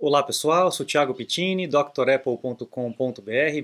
Olá pessoal, sou Thiago Pittini, drapple.com.br.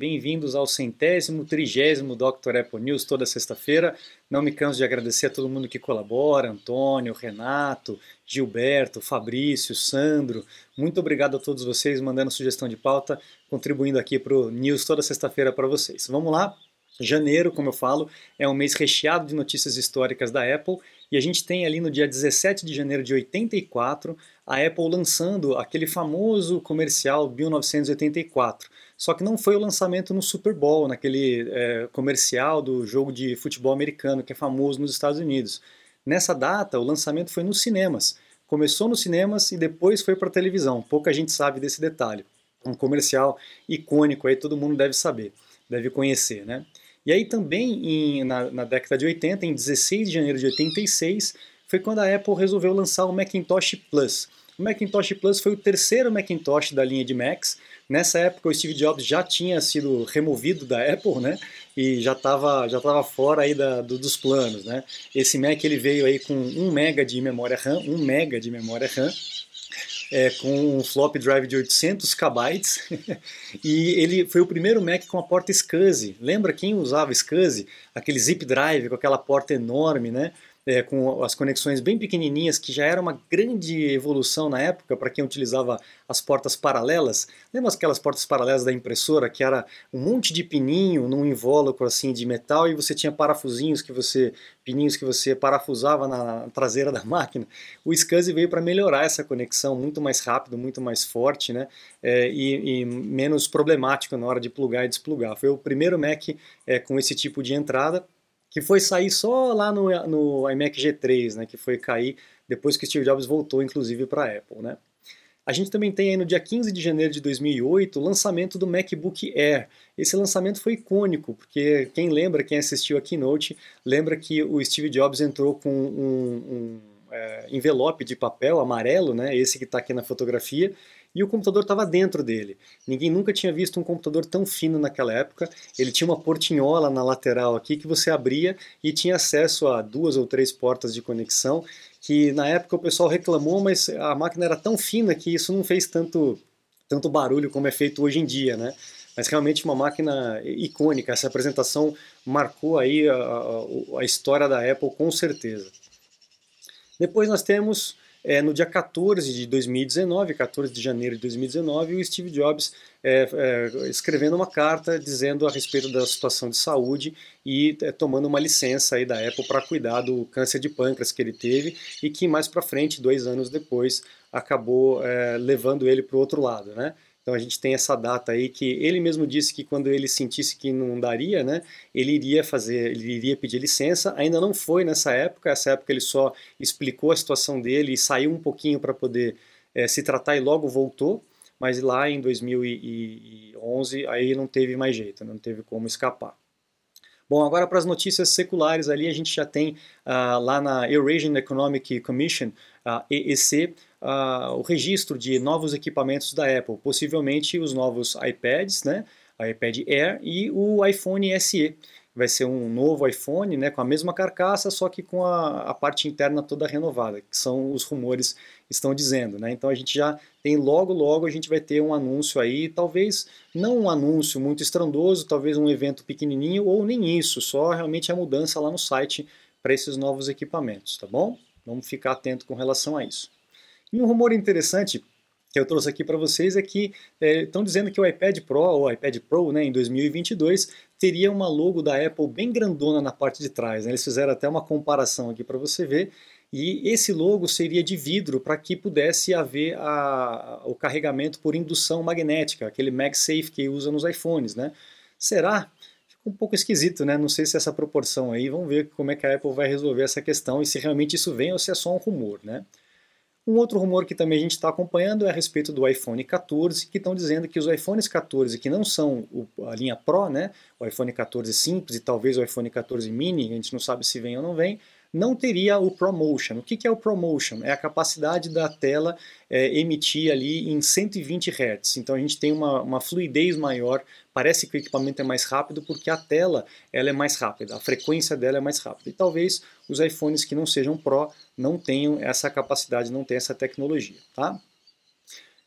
Bem-vindos ao centésimo, trigésimo Dr. Apple News toda sexta-feira. Não me canso de agradecer a todo mundo que colabora, Antônio, Renato, Gilberto, Fabrício, Sandro. Muito obrigado a todos vocês mandando sugestão de pauta, contribuindo aqui para o News toda sexta-feira para vocês. Vamos lá? Janeiro, como eu falo, é um mês recheado de notícias históricas da Apple e a gente tem ali no dia 17 de janeiro de 84 a Apple lançando aquele famoso comercial 1984. Só que não foi o lançamento no Super Bowl, naquele é, comercial do jogo de futebol americano que é famoso nos Estados Unidos. Nessa data, o lançamento foi nos cinemas. Começou nos cinemas e depois foi para a televisão. Pouca gente sabe desse detalhe. Um comercial icônico aí, todo mundo deve saber, deve conhecer, né? E aí também em, na, na década de 80, em 16 de janeiro de 86, foi quando a Apple resolveu lançar o Macintosh Plus. O Macintosh Plus foi o terceiro Macintosh da linha de Macs. Nessa época o Steve Jobs já tinha sido removido da Apple, né? E já estava já tava fora aí da, do, dos planos, né? Esse Mac ele veio aí com 1 mega de memória RAM, 1 mega de memória RAM, é, com um flop drive de 800 KB e ele foi o primeiro Mac com a porta SCSI. Lembra quem usava SCSI? Aquele zip drive com aquela porta enorme, né? É, com as conexões bem pequenininhas, que já era uma grande evolução na época para quem utilizava as portas paralelas. Lembra aquelas portas paralelas da impressora, que era um monte de pininho num invólucro assim de metal e você tinha parafusinhos que você, pininhos que você parafusava na traseira da máquina? O SCSI veio para melhorar essa conexão, muito mais rápido, muito mais forte, né? É, e, e, menos problemático na hora de plugar e desplugar. Foi o primeiro Mac é, com esse tipo de entrada que foi sair só lá no, no iMac G3, né, que foi cair depois que Steve Jobs voltou, inclusive, para a Apple. Né. A gente também tem aí no dia 15 de janeiro de 2008 o lançamento do MacBook Air. Esse lançamento foi icônico, porque quem lembra, quem assistiu a Keynote, lembra que o Steve Jobs entrou com um, um é, envelope de papel amarelo, né, esse que está aqui na fotografia, e o computador estava dentro dele. Ninguém nunca tinha visto um computador tão fino naquela época. Ele tinha uma portinhola na lateral aqui que você abria e tinha acesso a duas ou três portas de conexão. Que na época o pessoal reclamou, mas a máquina era tão fina que isso não fez tanto, tanto barulho como é feito hoje em dia, né? Mas realmente uma máquina icônica. Essa apresentação marcou aí a, a, a história da Apple com certeza. Depois nós temos é, no dia 14 de 2019, 14 de janeiro de 2019, o Steve Jobs é, é, escrevendo uma carta dizendo a respeito da situação de saúde e é, tomando uma licença aí da Apple para cuidar do câncer de pâncreas que ele teve e que mais para frente, dois anos depois, acabou é, levando ele para o outro lado, né? Então a gente tem essa data aí que ele mesmo disse que quando ele sentisse que não daria, né, ele iria fazer, ele iria pedir licença. Ainda não foi nessa época, essa época ele só explicou a situação dele e saiu um pouquinho para poder é, se tratar e logo voltou. Mas lá em 2011 aí não teve mais jeito, não teve como escapar. Bom, agora para as notícias seculares ali, a gente já tem uh, lá na Eurasian Economic Commission, uh, EEC, uh, o registro de novos equipamentos da Apple, possivelmente os novos iPads, né, iPad Air e o iPhone SE. Vai ser um novo iPhone né, com a mesma carcaça, só que com a, a parte interna toda renovada, que são os rumores estão dizendo. Né? Então a gente já tem logo, logo a gente vai ter um anúncio aí, talvez não um anúncio muito estrondoso, talvez um evento pequenininho ou nem isso, só realmente a mudança lá no site para esses novos equipamentos, tá bom? Vamos ficar atento com relação a isso. E um rumor interessante que eu trouxe aqui para vocês é que estão é, dizendo que o iPad Pro, ou iPad Pro, né, em 2022, teria uma logo da Apple bem grandona na parte de trás. Né? Eles fizeram até uma comparação aqui para você ver. E esse logo seria de vidro para que pudesse haver a, o carregamento por indução magnética, aquele MagSafe que usa nos iPhones, né? Será? Fica um pouco esquisito, né? Não sei se essa proporção aí, vamos ver como é que a Apple vai resolver essa questão e se realmente isso vem ou se é só um rumor, né? Um outro rumor que também a gente está acompanhando é a respeito do iPhone 14, que estão dizendo que os iPhones 14 que não são a linha Pro, né, o iPhone 14 simples e talvez o iPhone 14 mini, a gente não sabe se vem ou não vem, não teria o ProMotion. O que é o ProMotion? É a capacidade da tela é, emitir ali em 120 Hz. Então a gente tem uma, uma fluidez maior, parece que o equipamento é mais rápido porque a tela ela é mais rápida, a frequência dela é mais rápida. E talvez os iPhones que não sejam Pro não tenham essa capacidade, não tenham essa tecnologia. Tá?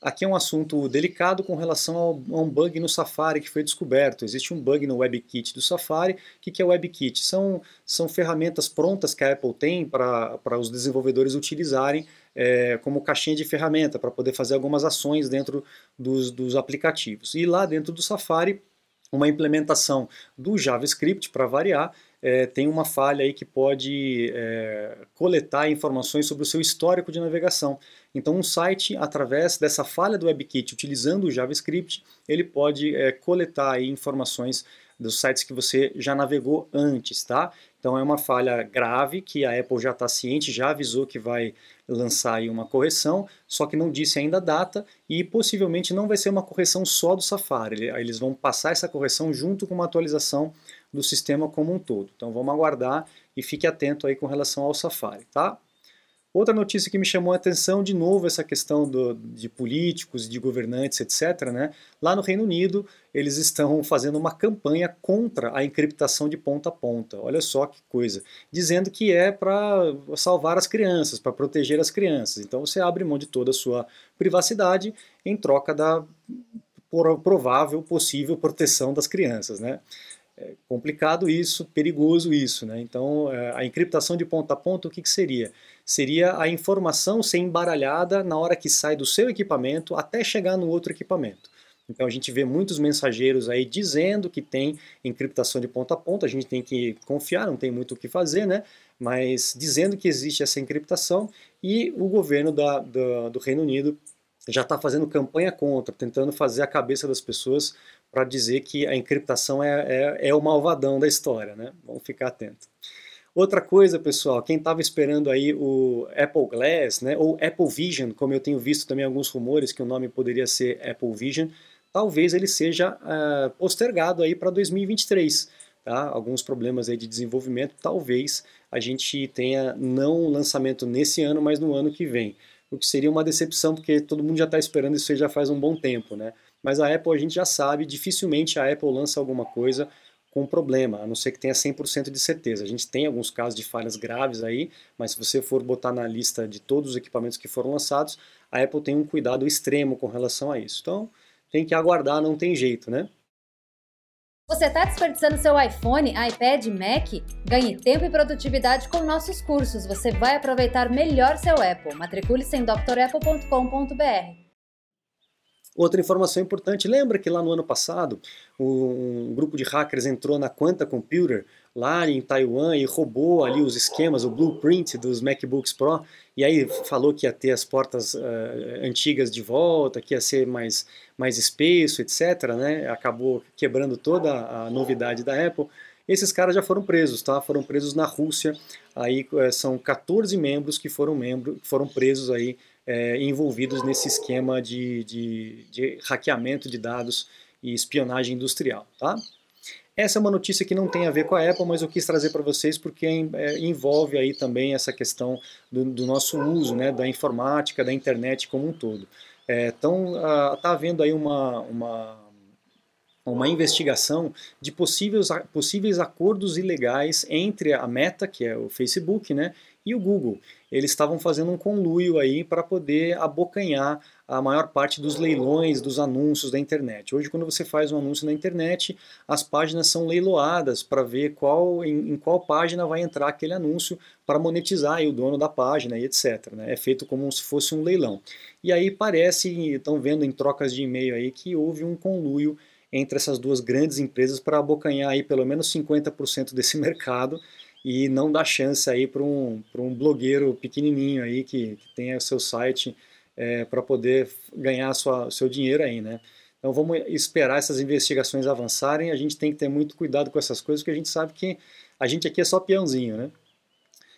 Aqui é um assunto delicado com relação a um bug no Safari que foi descoberto. Existe um bug no WebKit do Safari. O que é WebKit? São, são ferramentas prontas que a Apple tem para os desenvolvedores utilizarem é, como caixinha de ferramenta para poder fazer algumas ações dentro dos, dos aplicativos. E lá dentro do Safari, uma implementação do JavaScript, para variar, é, tem uma falha aí que pode é, coletar informações sobre o seu histórico de navegação. Então, um site, através dessa falha do WebKit, utilizando o JavaScript, ele pode é, coletar aí informações dos sites que você já navegou antes, tá? Então é uma falha grave que a Apple já está ciente, já avisou que vai lançar aí uma correção, só que não disse ainda a data e possivelmente não vai ser uma correção só do Safari. Eles vão passar essa correção junto com uma atualização do sistema como um todo. Então vamos aguardar e fique atento aí com relação ao Safari, tá? Outra notícia que me chamou a atenção, de novo, essa questão do, de políticos, de governantes, etc. Né? Lá no Reino Unido, eles estão fazendo uma campanha contra a encriptação de ponta a ponta. Olha só que coisa. Dizendo que é para salvar as crianças, para proteger as crianças. Então você abre mão de toda a sua privacidade em troca da provável, possível proteção das crianças. Né? É complicado isso, perigoso isso. Né? Então, é, a encriptação de ponta a ponta, o que, que seria? Seria a informação ser embaralhada na hora que sai do seu equipamento até chegar no outro equipamento. Então a gente vê muitos mensageiros aí dizendo que tem encriptação de ponta a ponta, a gente tem que confiar, não tem muito o que fazer, né? Mas dizendo que existe essa encriptação e o governo da, da, do Reino Unido já está fazendo campanha contra, tentando fazer a cabeça das pessoas para dizer que a encriptação é, é, é, o malvadão da história, né? Vamos ficar atento. Outra coisa, pessoal, quem estava esperando aí o Apple Glass, né, ou Apple Vision, como eu tenho visto também alguns rumores que o nome poderia ser Apple Vision, talvez ele seja uh, postergado aí para 2023. Tá? Alguns problemas aí de desenvolvimento, talvez a gente tenha não lançamento nesse ano, mas no ano que vem. O que seria uma decepção, porque todo mundo já está esperando isso aí já faz um bom tempo, né? Mas a Apple a gente já sabe, dificilmente a Apple lança alguma coisa com problema, a não ser que tenha 100% de certeza. A gente tem alguns casos de falhas graves aí, mas se você for botar na lista de todos os equipamentos que foram lançados, a Apple tem um cuidado extremo com relação a isso. Então, tem que aguardar, não tem jeito, né? Você está desperdiçando seu iPhone, iPad, Mac? Ganhe tempo e produtividade com nossos cursos. Você vai aproveitar melhor seu Apple. Matricule-se em drapple.com.br. Outra informação importante, lembra que lá no ano passado um grupo de hackers entrou na Quanta Computer lá em Taiwan e roubou ali os esquemas, o blueprint dos MacBooks Pro e aí falou que ia ter as portas uh, antigas de volta, que ia ser mais, mais espesso, etc. Né? Acabou quebrando toda a novidade da Apple. Esses caras já foram presos, tá? Foram presos na Rússia. Aí uh, são 14 membros que foram, membro, foram presos aí é, envolvidos nesse esquema de, de, de, hackeamento de dados e espionagem industrial. Tá? Essa é uma notícia que não tem a ver com a Apple, mas eu quis trazer para vocês porque é, envolve aí também essa questão do, do, nosso uso, né, da informática, da internet como um todo. É, então, está havendo aí uma, uma, uma investigação de possíveis, possíveis acordos ilegais entre a Meta, que é o Facebook, né, e o Google. Eles estavam fazendo um conluio aí para poder abocanhar a maior parte dos leilões, dos anúncios da internet. Hoje, quando você faz um anúncio na internet, as páginas são leiloadas para ver qual, em, em, qual página vai entrar aquele anúncio para monetizar aí o dono da página e etc. Né? É feito como se fosse um leilão. E aí parece, estão vendo em trocas de e-mail aí, que houve um conluio entre essas duas grandes empresas para abocanhar aí pelo menos 50% desse mercado e não dar chance aí para um, um blogueiro pequenininho aí que, que tenha o seu site é, para poder ganhar sua, seu dinheiro aí, né? Então vamos esperar essas investigações avançarem, a gente tem que ter muito cuidado com essas coisas, porque a gente sabe que a gente aqui é só peãozinho, né?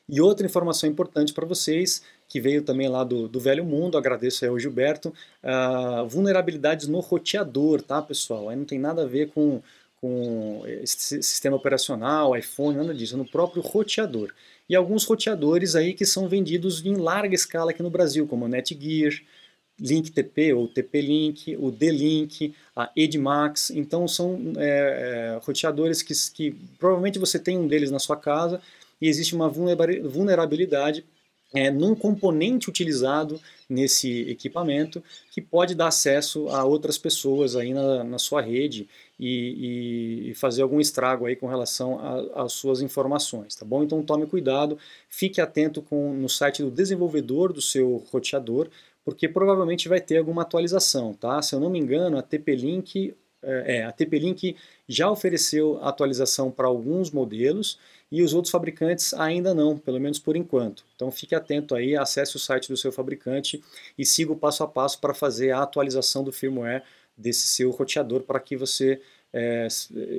E outra informação importante para vocês, que veio também lá do, do Velho Mundo, agradeço aí ao Gilberto, uh, vulnerabilidades no roteador, tá pessoal? Aí não tem nada a ver com com sistema operacional, iPhone, nada disso, é no próprio roteador. E alguns roteadores aí que são vendidos em larga escala aqui no Brasil, como a Netgear, LinkTP ou TP-Link, o D-Link, a Edmax. Então são é, é, roteadores que, que provavelmente você tem um deles na sua casa e existe uma vulnerabilidade é, num componente utilizado nesse equipamento que pode dar acesso a outras pessoas aí na, na sua rede e, e, fazer algum estrago aí com relação às suas informações, tá bom? Então tome cuidado, fique atento com, no site do desenvolvedor do seu roteador, porque provavelmente vai ter alguma atualização, tá? Se eu não me engano, a TP-Link é a TP-Link já ofereceu atualização para alguns modelos e os outros fabricantes ainda não, pelo menos por enquanto. Então fique atento aí, acesse o site do seu fabricante e siga o passo a passo para fazer a atualização do firmware desse seu roteador para que você é,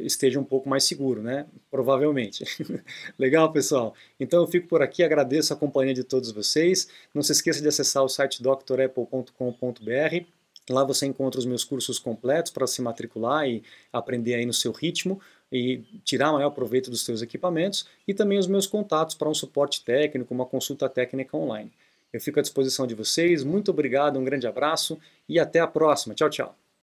esteja um pouco mais seguro, né? Provavelmente. Legal, pessoal? Então eu fico por aqui, agradeço a companhia de todos vocês. Não se esqueça de acessar o site drapple.com.br. Lá você encontra os meus cursos completos para se matricular e aprender aí no seu ritmo e tirar maior proveito dos seus equipamentos e também os meus contatos para um suporte técnico, uma consulta técnica online. Eu fico à disposição de vocês, muito obrigado, um grande abraço e até a próxima. Tchau, tchau.